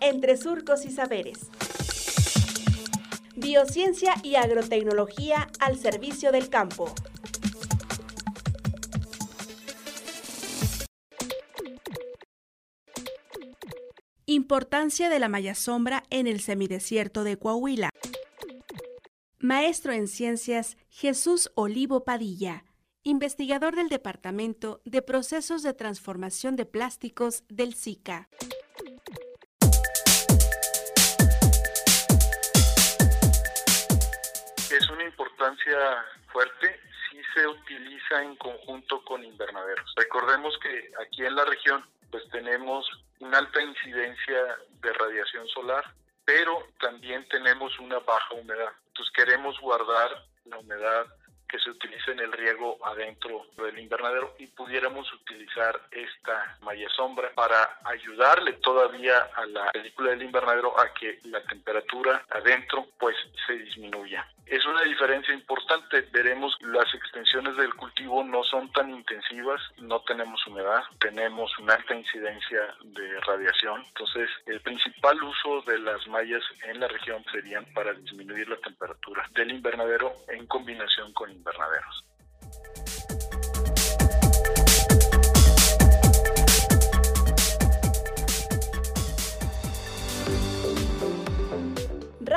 entre surcos y saberes. Biociencia y agrotecnología al servicio del campo. Importancia de la malla sombra en el semidesierto de Coahuila. Maestro en Ciencias Jesús Olivo Padilla, investigador del Departamento de Procesos de Transformación de Plásticos del SICA. Importancia fuerte si se utiliza en conjunto con invernaderos. Recordemos que aquí en la región pues tenemos una alta incidencia de radiación solar, pero también tenemos una baja humedad. Entonces queremos guardar la humedad que se utiliza en el riego adentro del invernadero y pudiéramos utilizar esta malla sombra para ayudarle todavía a la película del invernadero a que la temperatura adentro pues se disminuya. Es una diferencia importante, veremos las extensiones del cultivo no son tan intensivas, no tenemos humedad, tenemos una alta incidencia de radiación, entonces el principal uso de las mallas en la región serían para disminuir la temperatura del invernadero en combinación con invernaderos.